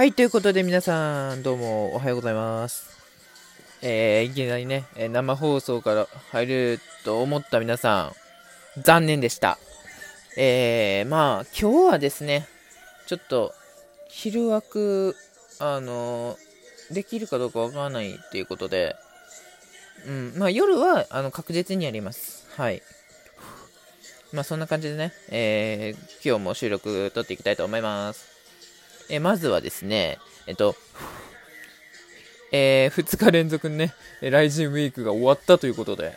はい、ということで皆さん、どうもおはようございます。えー、いきなりね、え生放送から入ると思った皆さん、残念でした。えー、まあ、今日はですね、ちょっと、昼枠、あのできるかどうかわからないっていうことで、うん、まあ夜は、あの、確実にやります。はい。まあそんな感じでね、えー、今日も収録撮っていきたいと思います。えまずはですね、えっと、えー2日連続ね、ライジンウィークが終わったということで、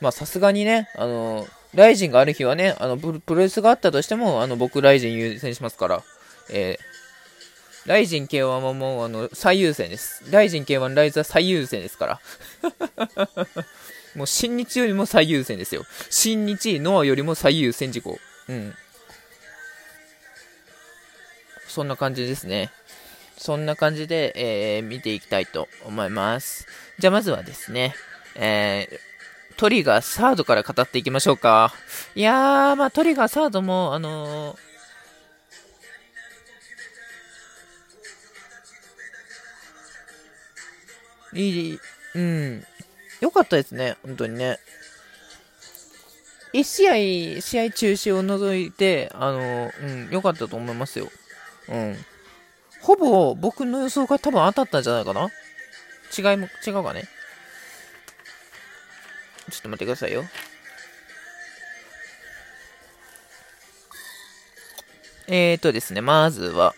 まあさすがにね、あの、ライジンがある日はね、あの、プロプロレスがあったとしても、あの、僕ライジン優先しますから、えーライジン K1 はもう、あの、最優先です。ライジン K1 ライズは最優先ですから。もう、新日よりも最優先ですよ。新日、ノアよりも最優先事項。うん。そんな感じですね。そんな感じで、えー見ていきたいと思います。じゃあまずはですね、えートリガーサードから語っていきましょうか。いやー、まあトリガーサードも、あのーいい、うん、よかったですね、本当にね。1試合、試合中止を除いて、あの、うん、良かったと思いますよ。うん。ほぼ僕の予想が多分当たったんじゃないかな？違いも、違うかね？ちょっと待ってくださいよ。えーとですね、まずは、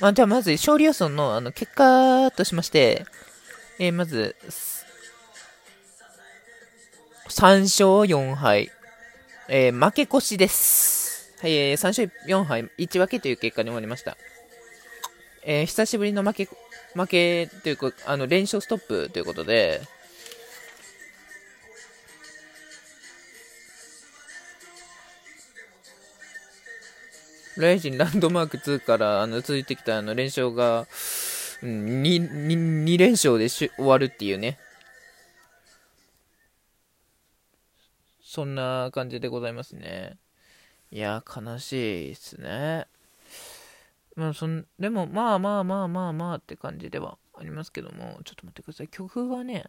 あじゃあまず勝利予想のあの結果としまして、えーまず、3勝4敗、えー負け越しです。はい、えー3勝4敗、1分けという結果に終わりました。えー久しぶりの負け、負けというか、あの、連勝ストップということで、ライジンランドマーク2からあの続いてきたあの連勝が、うん、2, 2, 2連勝でし終わるっていうね。そんな感じでございますね。いや、悲しいですね。まあ、そんでも、まあまあまあまあまあって感じではありますけども、ちょっと待ってください。曲がね、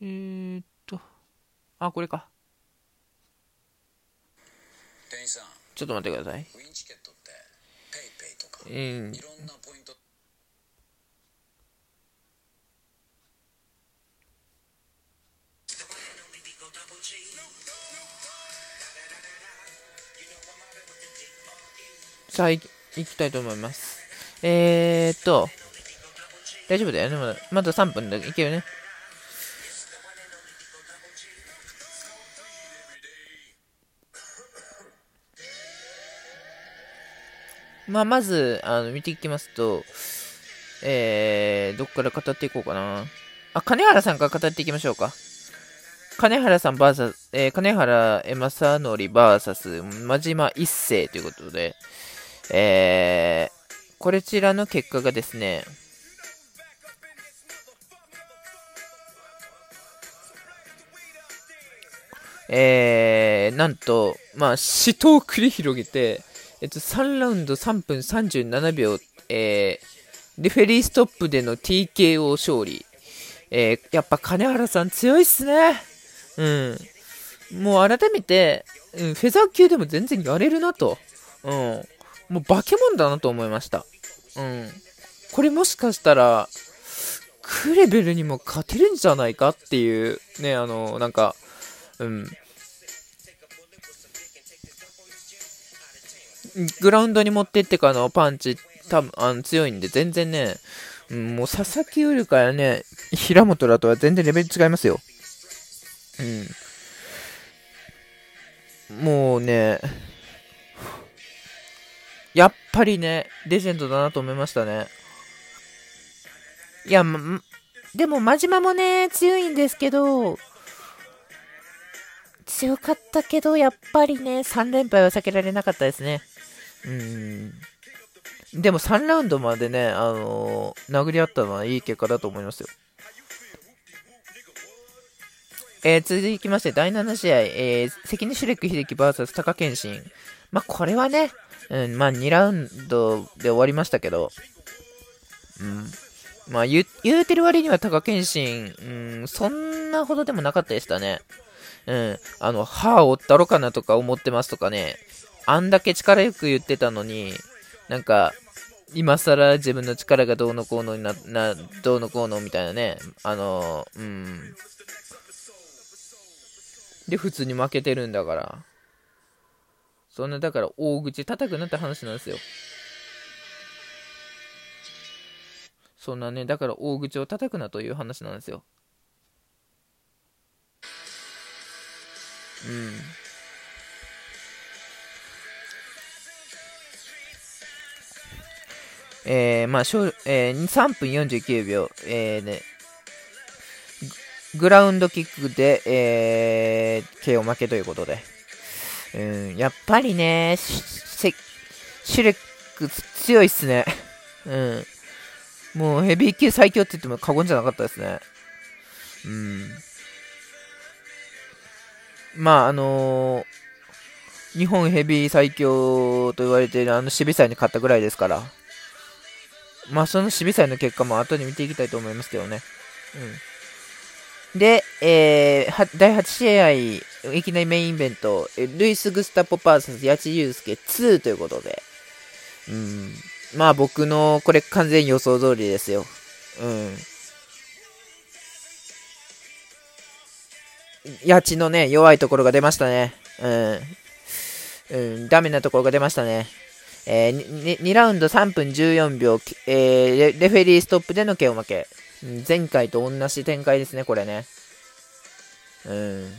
えーっと、あ、これか。ちょっと待ってください。ウィンチケットってペイペイとかうん。いろんなポイントさあ、い行きたいと思います。えーっと、大丈夫だよね。まだまだ3分でいけるね。まあ、まず、あの、見ていきますと、えー、どっから語っていこうかな。あ、金原さんから語っていきましょうか。金原さん VS、えー、金原正則 VS 真島一世ということで、えー、こちらの結果がですね、えー、なんと、まあ、死闘を繰り広げて、えっと、3ラウンド3分37秒、えー、レフェリーストップでの TKO 勝利。えー、やっぱ金原さん強いっすね。うん。もう改めて、うん、フェザー級でも全然やれるなと。うん。もう化け物だなと思いました。うん。これもしかしたら、クレベルにも勝てるんじゃないかっていう、ね、あの、なんか、うん。グラウンドに持ってってからのパンチ、多分あの強いんで、全然ね、うんもう佐々木よりからね、平本らとは全然レベル違いますよ。うん。もうね、やっぱりね、レジェンドだなと思いましたね。いや、ま、でも、真島もね、強いんですけど、強かったけど、やっぱりね、3連敗は避けられなかったですね。うん。でも3ラウンドまでね、あのー殴り合ったのはいい結果だと思いますよ。えー続きまして、第7試合、えー関根シュレック秀樹 VS 高健信。まあ、これはね、うん、まあ、2ラウンドで終わりましたけど、うん。まあ、言うてる割には高健信、うん、そんなほどでもなかったでしたね。うん。あの、歯折ったろかなとか思ってますとかね、あんだけ力よく言ってたのに、なんか、今更自分の力がどうのこうのにな、な、どうのこうのみたいなね、あの、うん。で、普通に負けてるんだから。そんな、だから、大口叩くなって話なんですよ。そんなね、だから大口を叩くなという話なんですよ。うん。えー、まあ、しょえー、3分49秒、えーね、グラウンドキックで、えー、KO 負けということで。うん、やっぱりね、シュレック強いっすね。うん。もうヘビー級最強って言っても過言じゃなかったですね。うん。まあ、あのー日本ヘビー最強と言われているあの守備祭に勝ったぐらいですから。まあ、その守備祭の結果も後で見ていきたいと思いますけどね。うん。で、えー第8試合、いきなりメインイベント、ルイス・グスタポ・パーサス、八千祐介2ということで。うん。まあ僕の、これ完全予想通りですよ。うん。八千のね、弱いところが出ましたね。うん。うん、ダメなところが出ましたね。えー、2, ラウンド3分14秒、えーレ、レフェリーストップでの KO 負け。前回と同じ展開ですね、これね。うん。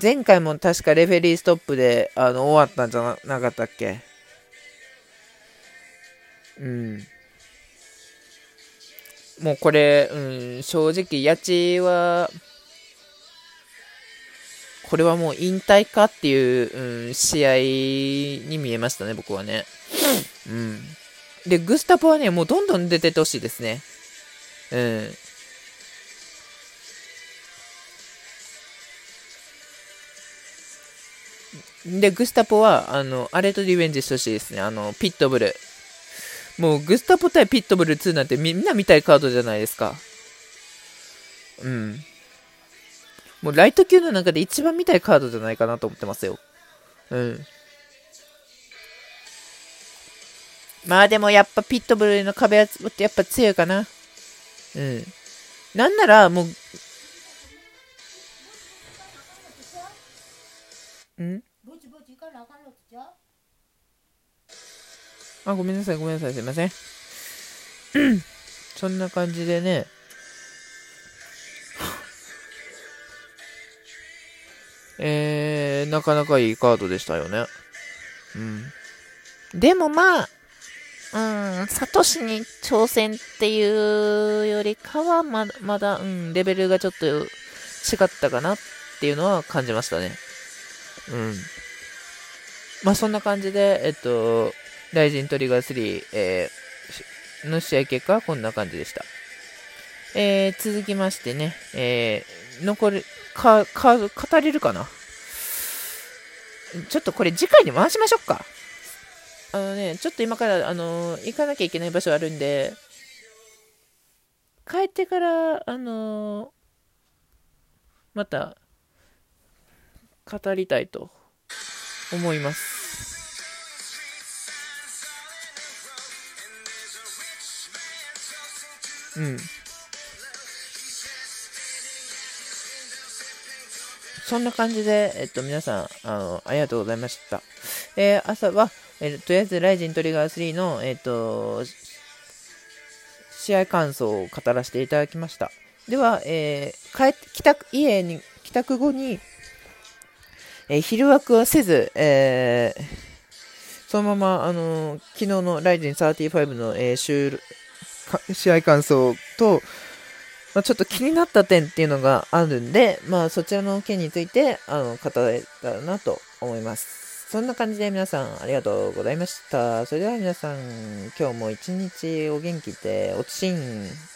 前回も確かレフェリーストップであの終わったんじゃななかったっけ？うん。もうこれ、うん、正直、八千は、これはもう引退かっていう、うん、試合に見えましたね、僕はね。うん。で、グスタポはね、もうどんどん出てってほしいですね。うん。で、グスタポは、あの、あれとリベンジしてほしいですね。あの、ピットブル。もう、グスタポ対ピットブル2なんてみんな見たいカードじゃないですか。うん。もう、ライト級の中で一番見たいカードじゃないかなと思ってますよ。うん。まあでもやっぱピットブルの壁はやっぱ強いかな。うん。なんならもう、ん？あ、ごめんなさい、ごめんなさい、すいません。そんな感じでね。えー、なかなかいいカードでしたよね。うん。でもまあ、うん、サトシに挑戦っていうよりかはまだ、まだ、うん、レベルがちょっと違ったかなっていうのは感じましたね。うん。まあそんな感じで、えっと、ライジントリガー3、えーの試合結果はこんな感じでした。えー続きましてね、えー残る、か、か、語れるかな？ちょっとこれ次回に回しましょうか。あのね、ちょっと今から、あの行かなきゃいけない場所あるんで、帰ってから、あのまた、語りたいと思います。うん。そんな感じで、えっと、皆さん、あの、ありがとうございました。えー朝は、えーとりあえず、ライジントリガー3の、えっと、試合感想を語らせていただきました。では、えー帰って、帰宅、家に、帰宅後に、えー昼枠はせず、えーそのまま、あのー昨日のライジン35の、えー試合感想と、まあ、ちょっと気になった点っていうのがあるんで、まあ、そちらの件についてあの語れたらなと思います。そんな感じで皆さんありがとうございました。それでは皆さん、今日も一日お元気でおちん。